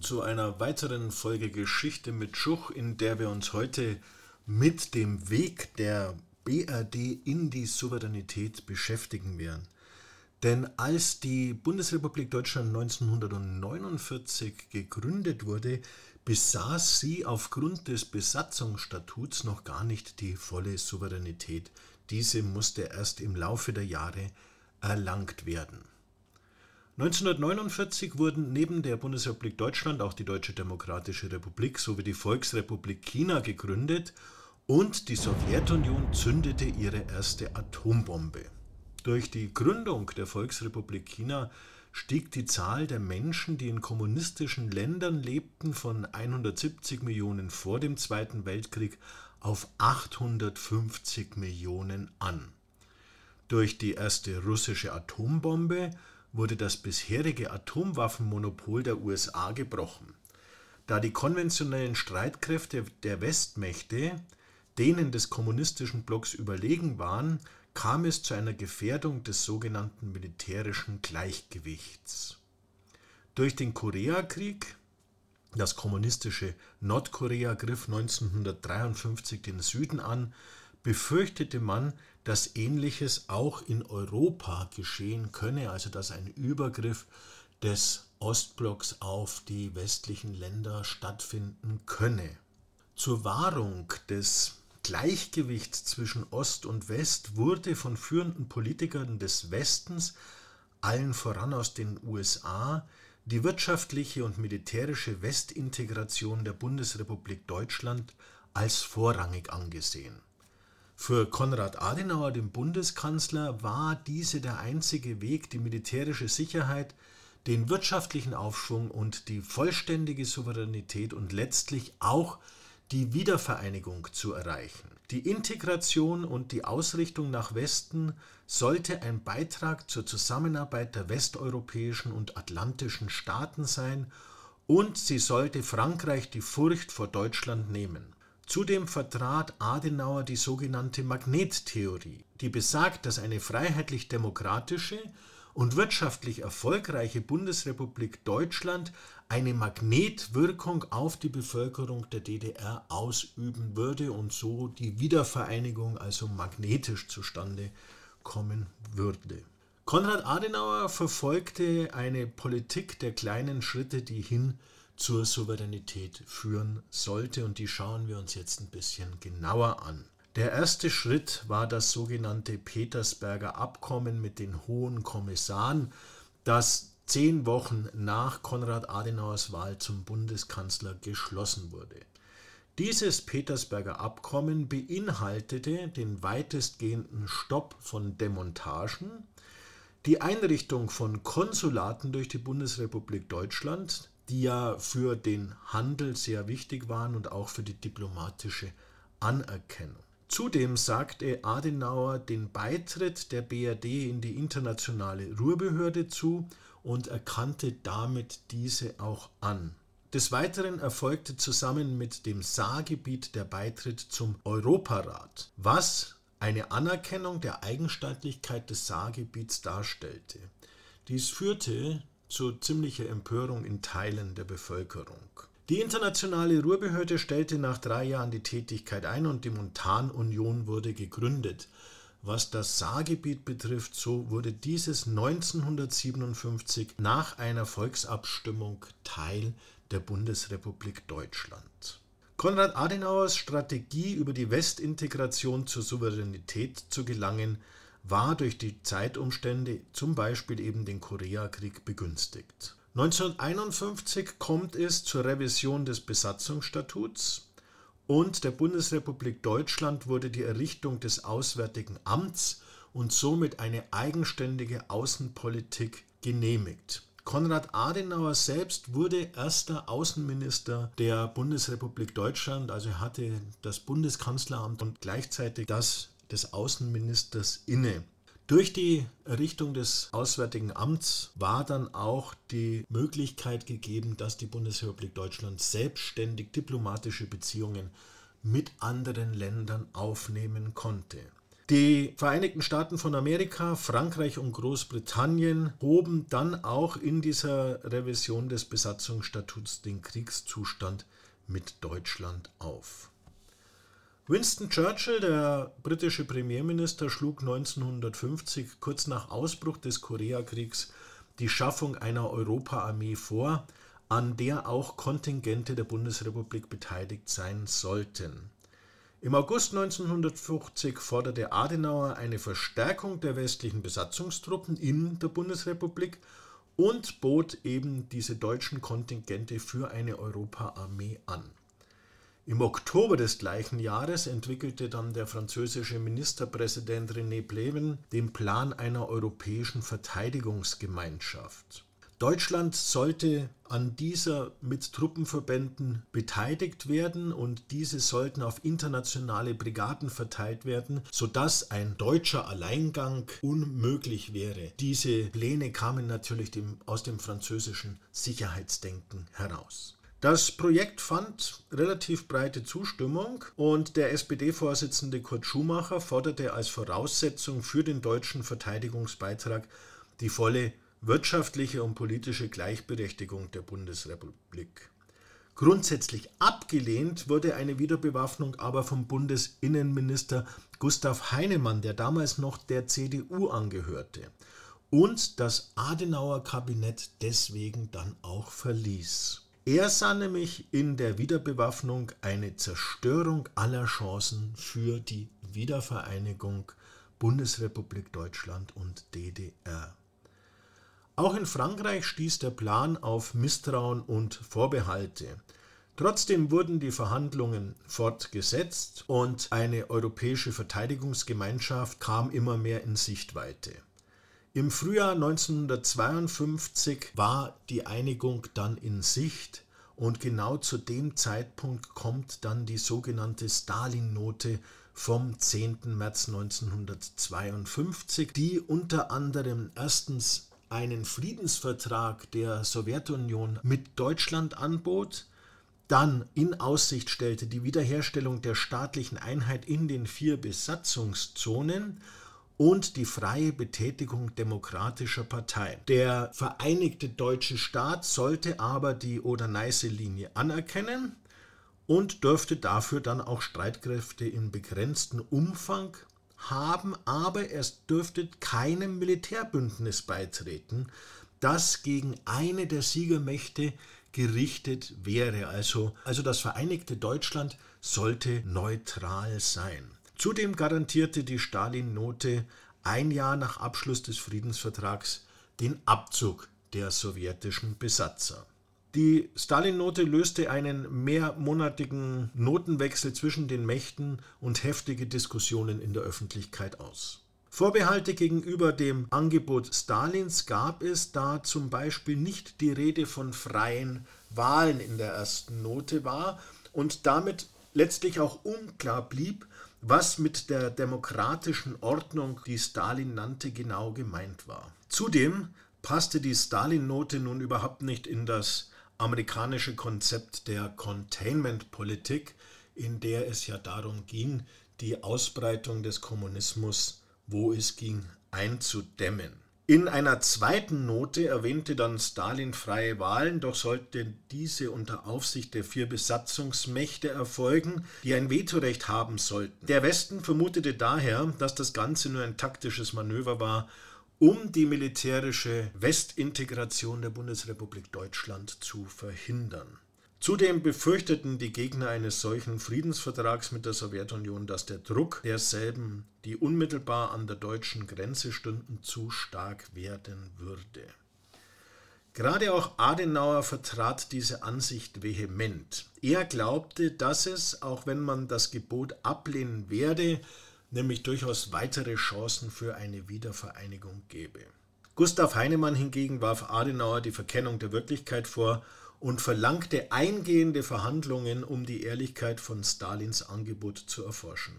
zu einer weiteren Folge Geschichte mit Schuch, in der wir uns heute mit dem Weg der BRD in die Souveränität beschäftigen werden. Denn als die Bundesrepublik Deutschland 1949 gegründet wurde, besaß sie aufgrund des Besatzungsstatuts noch gar nicht die volle Souveränität. Diese musste erst im Laufe der Jahre erlangt werden. 1949 wurden neben der Bundesrepublik Deutschland auch die Deutsche Demokratische Republik sowie die Volksrepublik China gegründet und die Sowjetunion zündete ihre erste Atombombe. Durch die Gründung der Volksrepublik China stieg die Zahl der Menschen, die in kommunistischen Ländern lebten, von 170 Millionen vor dem Zweiten Weltkrieg auf 850 Millionen an. Durch die erste russische Atombombe wurde das bisherige Atomwaffenmonopol der USA gebrochen. Da die konventionellen Streitkräfte der Westmächte denen des kommunistischen Blocks überlegen waren, kam es zu einer Gefährdung des sogenannten militärischen Gleichgewichts. Durch den Koreakrieg, das kommunistische Nordkorea griff 1953 den Süden an, befürchtete man, dass ähnliches auch in Europa geschehen könne, also dass ein Übergriff des Ostblocks auf die westlichen Länder stattfinden könne. Zur Wahrung des Gleichgewichts zwischen Ost und West wurde von führenden Politikern des Westens, allen voran aus den USA, die wirtschaftliche und militärische Westintegration der Bundesrepublik Deutschland als vorrangig angesehen. Für Konrad Adenauer, den Bundeskanzler, war diese der einzige Weg, die militärische Sicherheit, den wirtschaftlichen Aufschwung und die vollständige Souveränität und letztlich auch die Wiedervereinigung zu erreichen. Die Integration und die Ausrichtung nach Westen sollte ein Beitrag zur Zusammenarbeit der westeuropäischen und atlantischen Staaten sein und sie sollte Frankreich die Furcht vor Deutschland nehmen. Zudem vertrat Adenauer die sogenannte Magnettheorie, die besagt, dass eine freiheitlich-demokratische und wirtschaftlich erfolgreiche Bundesrepublik Deutschland eine Magnetwirkung auf die Bevölkerung der DDR ausüben würde und so die Wiedervereinigung also magnetisch zustande kommen würde. Konrad Adenauer verfolgte eine Politik der kleinen Schritte, die hin zur Souveränität führen sollte. Und die schauen wir uns jetzt ein bisschen genauer an. Der erste Schritt war das sogenannte Petersberger Abkommen mit den Hohen Kommissaren, das zehn Wochen nach Konrad Adenauers Wahl zum Bundeskanzler geschlossen wurde. Dieses Petersberger Abkommen beinhaltete den weitestgehenden Stopp von Demontagen, die Einrichtung von Konsulaten durch die Bundesrepublik Deutschland, die ja für den Handel sehr wichtig waren und auch für die diplomatische Anerkennung. Zudem sagte Adenauer den Beitritt der BRD in die internationale Ruhrbehörde zu und erkannte damit diese auch an. Des Weiteren erfolgte zusammen mit dem Saargebiet der Beitritt zum Europarat, was eine Anerkennung der Eigenstaatlichkeit des Saargebiets darstellte. Dies führte zu ziemlicher Empörung in Teilen der Bevölkerung. Die internationale Ruhrbehörde stellte nach drei Jahren die Tätigkeit ein und die Montanunion wurde gegründet. Was das Saargebiet betrifft, so wurde dieses 1957 nach einer Volksabstimmung Teil der Bundesrepublik Deutschland. Konrad Adenauers Strategie, über die Westintegration zur Souveränität zu gelangen, war durch die Zeitumstände, zum Beispiel eben den Koreakrieg, begünstigt. 1951 kommt es zur Revision des Besatzungsstatuts und der Bundesrepublik Deutschland wurde die Errichtung des Auswärtigen Amts und somit eine eigenständige Außenpolitik genehmigt. Konrad Adenauer selbst wurde erster Außenminister der Bundesrepublik Deutschland, also hatte das Bundeskanzleramt und gleichzeitig das des Außenministers inne. Durch die Errichtung des Auswärtigen Amts war dann auch die Möglichkeit gegeben, dass die Bundesrepublik Deutschland selbstständig diplomatische Beziehungen mit anderen Ländern aufnehmen konnte. Die Vereinigten Staaten von Amerika, Frankreich und Großbritannien hoben dann auch in dieser Revision des Besatzungsstatuts den Kriegszustand mit Deutschland auf. Winston Churchill, der britische Premierminister, schlug 1950 kurz nach Ausbruch des Koreakriegs die Schaffung einer Europaarmee vor, an der auch Kontingente der Bundesrepublik beteiligt sein sollten. Im August 1950 forderte Adenauer eine Verstärkung der westlichen Besatzungstruppen in der Bundesrepublik und bot eben diese deutschen Kontingente für eine Europaarmee an. Im Oktober des gleichen Jahres entwickelte dann der französische Ministerpräsident René Pleven den Plan einer europäischen Verteidigungsgemeinschaft. Deutschland sollte an dieser mit Truppenverbänden beteiligt werden und diese sollten auf internationale Brigaden verteilt werden, sodass ein deutscher Alleingang unmöglich wäre. Diese Pläne kamen natürlich dem, aus dem französischen Sicherheitsdenken heraus. Das Projekt fand relativ breite Zustimmung und der SPD-Vorsitzende Kurt Schumacher forderte als Voraussetzung für den deutschen Verteidigungsbeitrag die volle wirtschaftliche und politische Gleichberechtigung der Bundesrepublik. Grundsätzlich abgelehnt wurde eine Wiederbewaffnung aber vom Bundesinnenminister Gustav Heinemann, der damals noch der CDU angehörte und das Adenauer Kabinett deswegen dann auch verließ. Er sah nämlich in der Wiederbewaffnung eine Zerstörung aller Chancen für die Wiedervereinigung Bundesrepublik Deutschland und DDR. Auch in Frankreich stieß der Plan auf Misstrauen und Vorbehalte. Trotzdem wurden die Verhandlungen fortgesetzt und eine europäische Verteidigungsgemeinschaft kam immer mehr in Sichtweite. Im Frühjahr 1952 war die Einigung dann in Sicht und genau zu dem Zeitpunkt kommt dann die sogenannte Stalin-Note vom 10. März 1952, die unter anderem erstens einen Friedensvertrag der Sowjetunion mit Deutschland anbot, dann in Aussicht stellte die Wiederherstellung der staatlichen Einheit in den vier Besatzungszonen und die freie Betätigung demokratischer Parteien. Der Vereinigte Deutsche Staat sollte aber die Oder-Neiße-Linie anerkennen und dürfte dafür dann auch Streitkräfte in begrenztem Umfang haben, aber es dürfte keinem Militärbündnis beitreten, das gegen eine der Siegermächte gerichtet wäre. Also, also das Vereinigte Deutschland sollte neutral sein. Zudem garantierte die Stalin-Note ein Jahr nach Abschluss des Friedensvertrags den Abzug der sowjetischen Besatzer. Die Stalin-Note löste einen mehrmonatigen Notenwechsel zwischen den Mächten und heftige Diskussionen in der Öffentlichkeit aus. Vorbehalte gegenüber dem Angebot Stalins gab es, da zum Beispiel nicht die Rede von freien Wahlen in der ersten Note war und damit letztlich auch unklar blieb, was mit der demokratischen Ordnung, die Stalin nannte, genau gemeint war. Zudem passte die Stalin-Note nun überhaupt nicht in das amerikanische Konzept der Containment-Politik, in der es ja darum ging, die Ausbreitung des Kommunismus, wo es ging, einzudämmen. In einer zweiten Note erwähnte dann Stalin freie Wahlen, doch sollten diese unter Aufsicht der vier Besatzungsmächte erfolgen, die ein Vetorecht haben sollten. Der Westen vermutete daher, dass das Ganze nur ein taktisches Manöver war, um die militärische Westintegration der Bundesrepublik Deutschland zu verhindern. Zudem befürchteten die Gegner eines solchen Friedensvertrags mit der Sowjetunion, dass der Druck derselben, die unmittelbar an der deutschen Grenze stünden, zu stark werden würde. Gerade auch Adenauer vertrat diese Ansicht vehement. Er glaubte, dass es, auch wenn man das Gebot ablehnen werde, nämlich durchaus weitere Chancen für eine Wiedervereinigung gäbe. Gustav Heinemann hingegen warf Adenauer die Verkennung der Wirklichkeit vor und verlangte eingehende Verhandlungen, um die Ehrlichkeit von Stalins Angebot zu erforschen.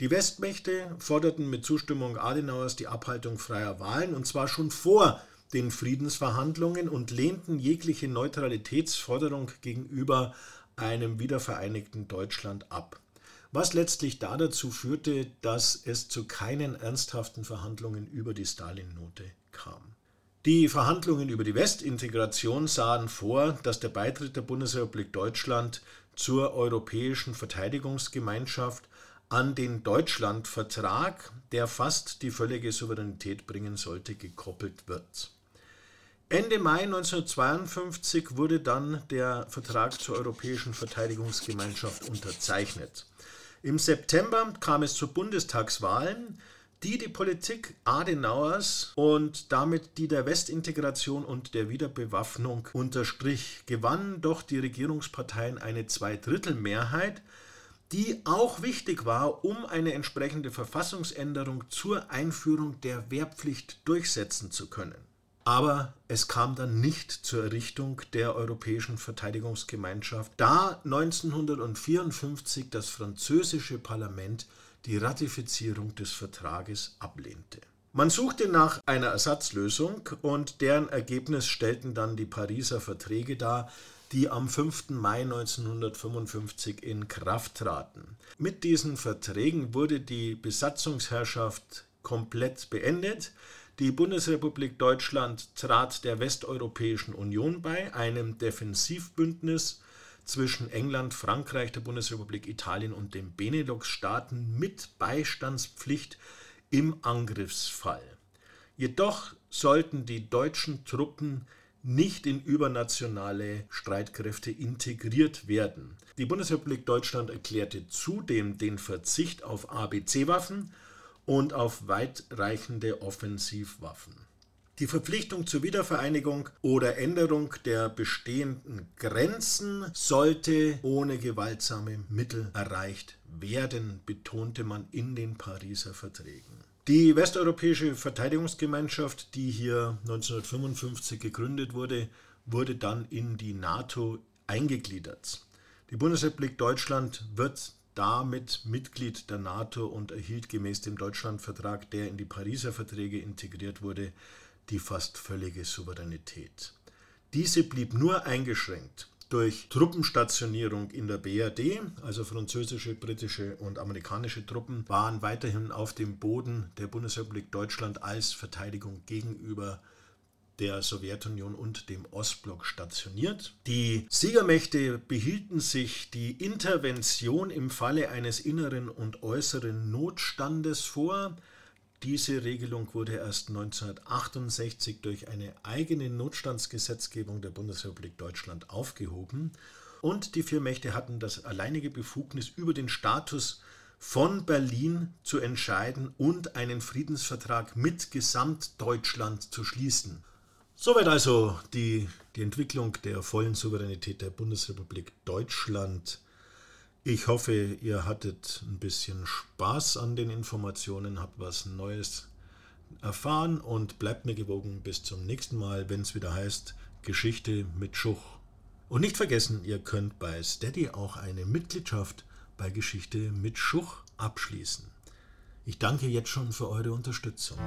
Die Westmächte forderten mit Zustimmung Adenauers die Abhaltung freier Wahlen, und zwar schon vor den Friedensverhandlungen und lehnten jegliche Neutralitätsforderung gegenüber einem wiedervereinigten Deutschland ab. was letztlich da dazu führte, dass es zu keinen ernsthaften Verhandlungen über die Stalin-Note kam. Die Verhandlungen über die Westintegration sahen vor, dass der Beitritt der Bundesrepublik Deutschland zur Europäischen Verteidigungsgemeinschaft an den Deutschlandvertrag, der fast die völlige Souveränität bringen sollte, gekoppelt wird. Ende Mai 1952 wurde dann der Vertrag zur Europäischen Verteidigungsgemeinschaft unterzeichnet. Im September kam es zu Bundestagswahlen, die die Politik Adenauers und damit die der Westintegration und der Wiederbewaffnung unterstrich, gewannen doch die Regierungsparteien eine Zweidrittelmehrheit, die auch wichtig war, um eine entsprechende Verfassungsänderung zur Einführung der Wehrpflicht durchsetzen zu können. Aber es kam dann nicht zur Errichtung der Europäischen Verteidigungsgemeinschaft, da 1954 das französische Parlament die Ratifizierung des Vertrages ablehnte. Man suchte nach einer Ersatzlösung und deren Ergebnis stellten dann die Pariser Verträge dar, die am 5. Mai 1955 in Kraft traten. Mit diesen Verträgen wurde die Besatzungsherrschaft komplett beendet. Die Bundesrepublik Deutschland trat der Westeuropäischen Union bei, einem Defensivbündnis zwischen England, Frankreich, der Bundesrepublik Italien und den Benelux-Staaten mit Beistandspflicht im Angriffsfall. Jedoch sollten die deutschen Truppen nicht in übernationale Streitkräfte integriert werden. Die Bundesrepublik Deutschland erklärte zudem den Verzicht auf ABC-Waffen und auf weitreichende Offensivwaffen. Die Verpflichtung zur Wiedervereinigung oder Änderung der bestehenden Grenzen sollte ohne gewaltsame Mittel erreicht werden, betonte man in den Pariser Verträgen. Die westeuropäische Verteidigungsgemeinschaft, die hier 1955 gegründet wurde, wurde dann in die NATO eingegliedert. Die Bundesrepublik Deutschland wird damit Mitglied der NATO und erhielt gemäß dem Deutschlandvertrag, der in die Pariser Verträge integriert wurde, die fast völlige Souveränität. Diese blieb nur eingeschränkt durch Truppenstationierung in der BRD, also französische, britische und amerikanische Truppen, waren weiterhin auf dem Boden der Bundesrepublik Deutschland als Verteidigung gegenüber der Sowjetunion und dem Ostblock stationiert. Die Siegermächte behielten sich die Intervention im Falle eines inneren und äußeren Notstandes vor, diese Regelung wurde erst 1968 durch eine eigene Notstandsgesetzgebung der Bundesrepublik Deutschland aufgehoben und die vier Mächte hatten das alleinige Befugnis über den Status von Berlin zu entscheiden und einen Friedensvertrag mit Gesamtdeutschland zu schließen. Soweit also die, die Entwicklung der vollen Souveränität der Bundesrepublik Deutschland ich hoffe, ihr hattet ein bisschen Spaß an den Informationen, habt was Neues erfahren und bleibt mir gewogen bis zum nächsten Mal, wenn es wieder heißt Geschichte mit Schuch. Und nicht vergessen, ihr könnt bei Steady auch eine Mitgliedschaft bei Geschichte mit Schuch abschließen. Ich danke jetzt schon für eure Unterstützung.